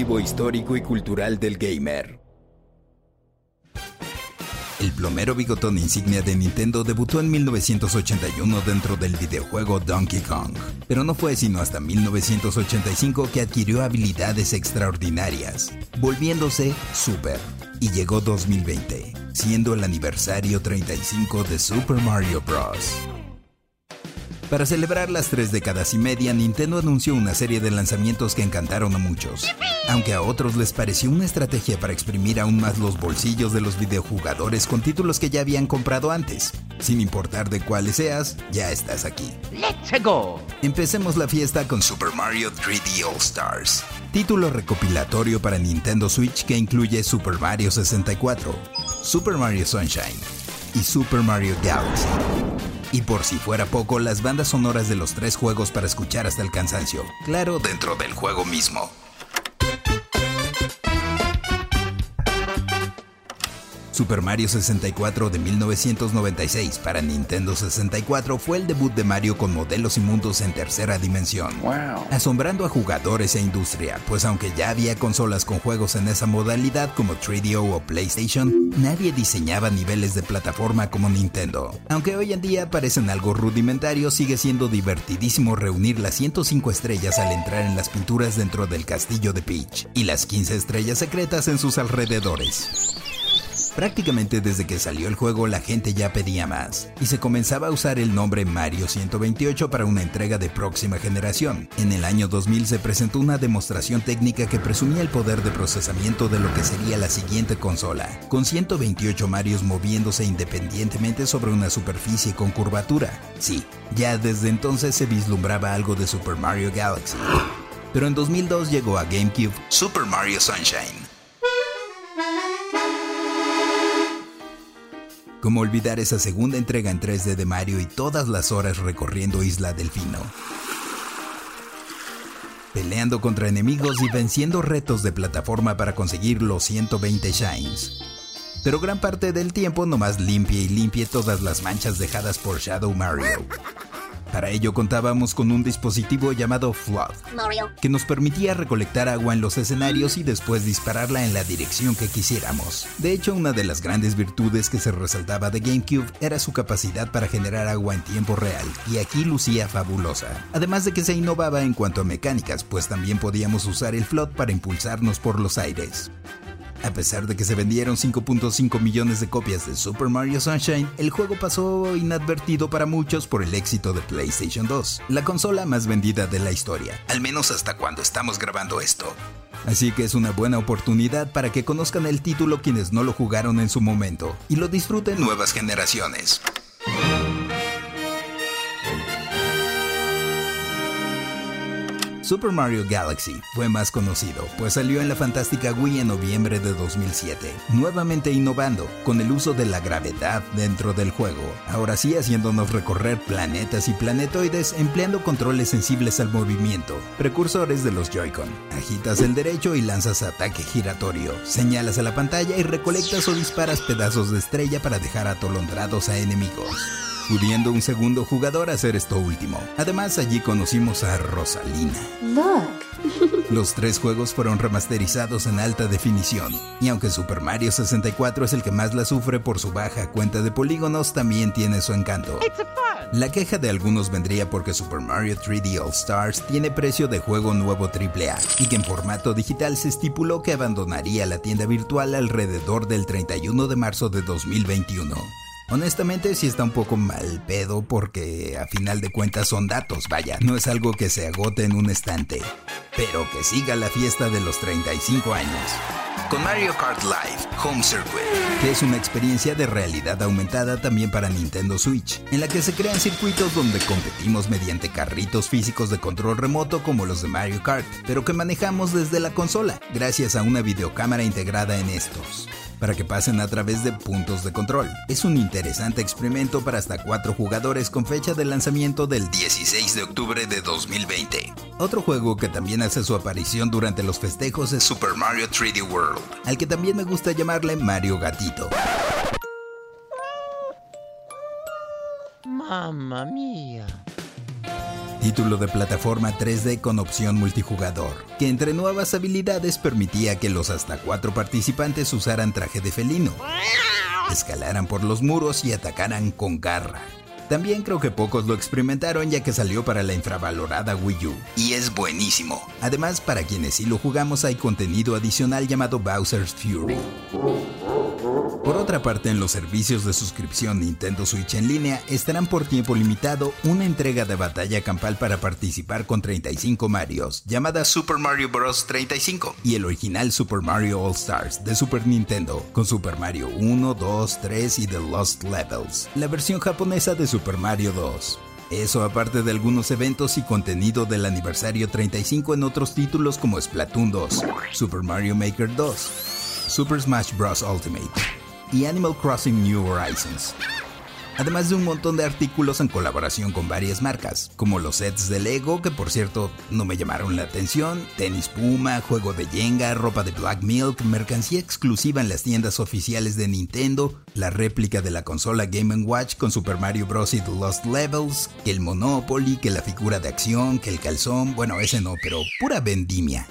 Histórico y cultural del gamer. El plomero bigotón insignia de Nintendo debutó en 1981 dentro del videojuego Donkey Kong, pero no fue sino hasta 1985 que adquirió habilidades extraordinarias, volviéndose Super, y llegó 2020, siendo el aniversario 35 de Super Mario Bros. Para celebrar las tres décadas y media, Nintendo anunció una serie de lanzamientos que encantaron a muchos, aunque a otros les pareció una estrategia para exprimir aún más los bolsillos de los videojugadores con títulos que ya habían comprado antes. Sin importar de cuáles seas, ya estás aquí. ¡Let's go! Empecemos la fiesta con Super Mario 3D All Stars, título recopilatorio para Nintendo Switch que incluye Super Mario 64, Super Mario Sunshine y Super Mario Galaxy. Y por si fuera poco, las bandas sonoras de los tres juegos para escuchar hasta el cansancio. Claro, dentro del juego mismo. Super Mario 64 de 1996 para Nintendo 64 fue el debut de Mario con modelos y mundos en tercera dimensión. Asombrando a jugadores e industria, pues aunque ya había consolas con juegos en esa modalidad como 3DO o PlayStation, nadie diseñaba niveles de plataforma como Nintendo. Aunque hoy en día parecen algo rudimentarios, sigue siendo divertidísimo reunir las 105 estrellas al entrar en las pinturas dentro del castillo de Peach y las 15 estrellas secretas en sus alrededores. Prácticamente desde que salió el juego la gente ya pedía más, y se comenzaba a usar el nombre Mario 128 para una entrega de próxima generación. En el año 2000 se presentó una demostración técnica que presumía el poder de procesamiento de lo que sería la siguiente consola, con 128 Marios moviéndose independientemente sobre una superficie con curvatura. Sí, ya desde entonces se vislumbraba algo de Super Mario Galaxy. Pero en 2002 llegó a GameCube Super Mario Sunshine ¿Cómo olvidar esa segunda entrega en 3D de Mario y todas las horas recorriendo Isla Delfino? Peleando contra enemigos y venciendo retos de plataforma para conseguir los 120 Shines. Pero gran parte del tiempo nomás limpie y limpie todas las manchas dejadas por Shadow Mario. Para ello contábamos con un dispositivo llamado Flood, que nos permitía recolectar agua en los escenarios y después dispararla en la dirección que quisiéramos. De hecho, una de las grandes virtudes que se resaltaba de GameCube era su capacidad para generar agua en tiempo real, y aquí lucía fabulosa. Además de que se innovaba en cuanto a mecánicas, pues también podíamos usar el Flood para impulsarnos por los aires. A pesar de que se vendieron 5.5 millones de copias de Super Mario Sunshine, el juego pasó inadvertido para muchos por el éxito de PlayStation 2, la consola más vendida de la historia, al menos hasta cuando estamos grabando esto. Así que es una buena oportunidad para que conozcan el título quienes no lo jugaron en su momento y lo disfruten nuevas generaciones. Super Mario Galaxy fue más conocido, pues salió en la fantástica Wii en noviembre de 2007, nuevamente innovando con el uso de la gravedad dentro del juego, ahora sí haciéndonos recorrer planetas y planetoides empleando controles sensibles al movimiento, precursores de los Joy-Con. Agitas el derecho y lanzas ataque giratorio, señalas a la pantalla y recolectas o disparas pedazos de estrella para dejar atolondrados a enemigos pudiendo un segundo jugador hacer esto último. Además, allí conocimos a Rosalina. Los tres juegos fueron remasterizados en alta definición, y aunque Super Mario 64 es el que más la sufre por su baja cuenta de polígonos, también tiene su encanto. La queja de algunos vendría porque Super Mario 3D All Stars tiene precio de juego nuevo AAA, y que en formato digital se estipuló que abandonaría la tienda virtual alrededor del 31 de marzo de 2021. Honestamente sí está un poco mal pedo porque a final de cuentas son datos, vaya, no es algo que se agote en un estante. Pero que siga la fiesta de los 35 años. Con Mario Kart Live Home Circuit, que es una experiencia de realidad aumentada también para Nintendo Switch, en la que se crean circuitos donde competimos mediante carritos físicos de control remoto como los de Mario Kart, pero que manejamos desde la consola, gracias a una videocámara integrada en estos para que pasen a través de puntos de control. Es un interesante experimento para hasta cuatro jugadores con fecha de lanzamiento del 16 de octubre de 2020. Otro juego que también hace su aparición durante los festejos es Super Mario 3D World, al que también me gusta llamarle Mario Gatito. Mamma mía título de plataforma 3D con opción multijugador, que entre nuevas habilidades permitía que los hasta cuatro participantes usaran traje de felino, escalaran por los muros y atacaran con garra. También creo que pocos lo experimentaron ya que salió para la infravalorada Wii U. Y es buenísimo. Además, para quienes sí lo jugamos hay contenido adicional llamado Bowser's Fury. Por otra parte, en los servicios de suscripción Nintendo Switch en línea estarán por tiempo limitado una entrega de batalla campal para participar con 35 Marios, llamada Super Mario Bros. 35, y el original Super Mario All Stars de Super Nintendo, con Super Mario 1, 2, 3 y The Lost Levels, la versión japonesa de Super Mario 2. Eso aparte de algunos eventos y contenido del aniversario 35 en otros títulos como Splatoon 2, Super Mario Maker 2, Super Smash Bros. Ultimate, y Animal Crossing New Horizons. Además de un montón de artículos en colaboración con varias marcas, como los sets de Lego, que por cierto no me llamaron la atención, tenis Puma, juego de Jenga, ropa de Black Milk, mercancía exclusiva en las tiendas oficiales de Nintendo, la réplica de la consola Game Watch con Super Mario Bros. y The Lost Levels, que el Monopoly, que la figura de acción, que el calzón, bueno, ese no, pero pura vendimia.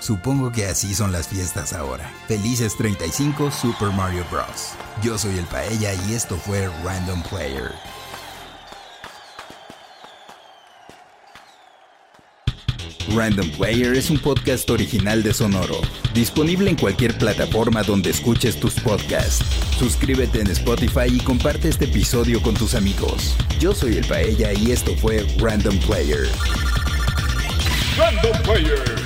Supongo que así son las fiestas ahora. Felices 35 Super Mario Bros. Yo soy el Paella y esto fue Random Player. Random Player es un podcast original de Sonoro, disponible en cualquier plataforma donde escuches tus podcasts. Suscríbete en Spotify y comparte este episodio con tus amigos. Yo soy el Paella y esto fue Random Player. Random Player.